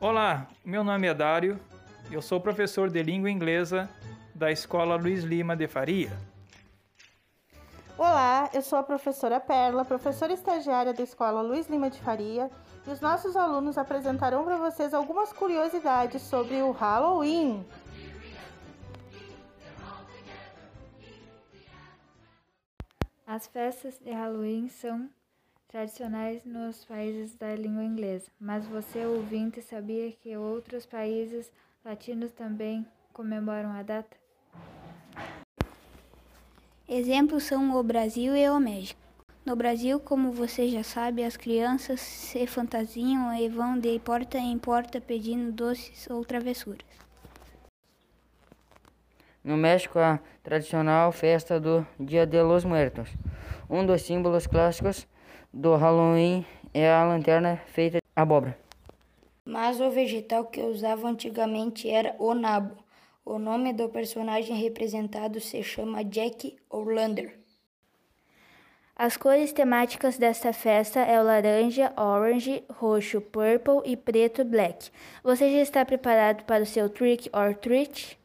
Olá, meu nome é Dário, eu sou professor de língua inglesa da Escola Luiz Lima de Faria. Olá, eu sou a professora Perla, professora estagiária da Escola Luiz Lima de Faria, e os nossos alunos apresentarão para vocês algumas curiosidades sobre o Halloween. As festas de Halloween são tradicionais nos países da língua inglesa, mas você, ouvinte, sabia que outros países latinos também comemoram a data? Exemplos são o Brasil e o México. No Brasil, como você já sabe, as crianças se fantasiam e vão de porta em porta pedindo doces ou travessuras. No México, a tradicional festa do Dia de los Muertos. Um dos símbolos clássicos do Halloween é a lanterna feita de abóbora. Mas o vegetal que usavam antigamente era o nabo. O nome do personagem representado se chama Jack O'Lander. As cores temáticas desta festa é o laranja, orange, roxo, purple e preto, black. Você já está preparado para o seu trick or treat?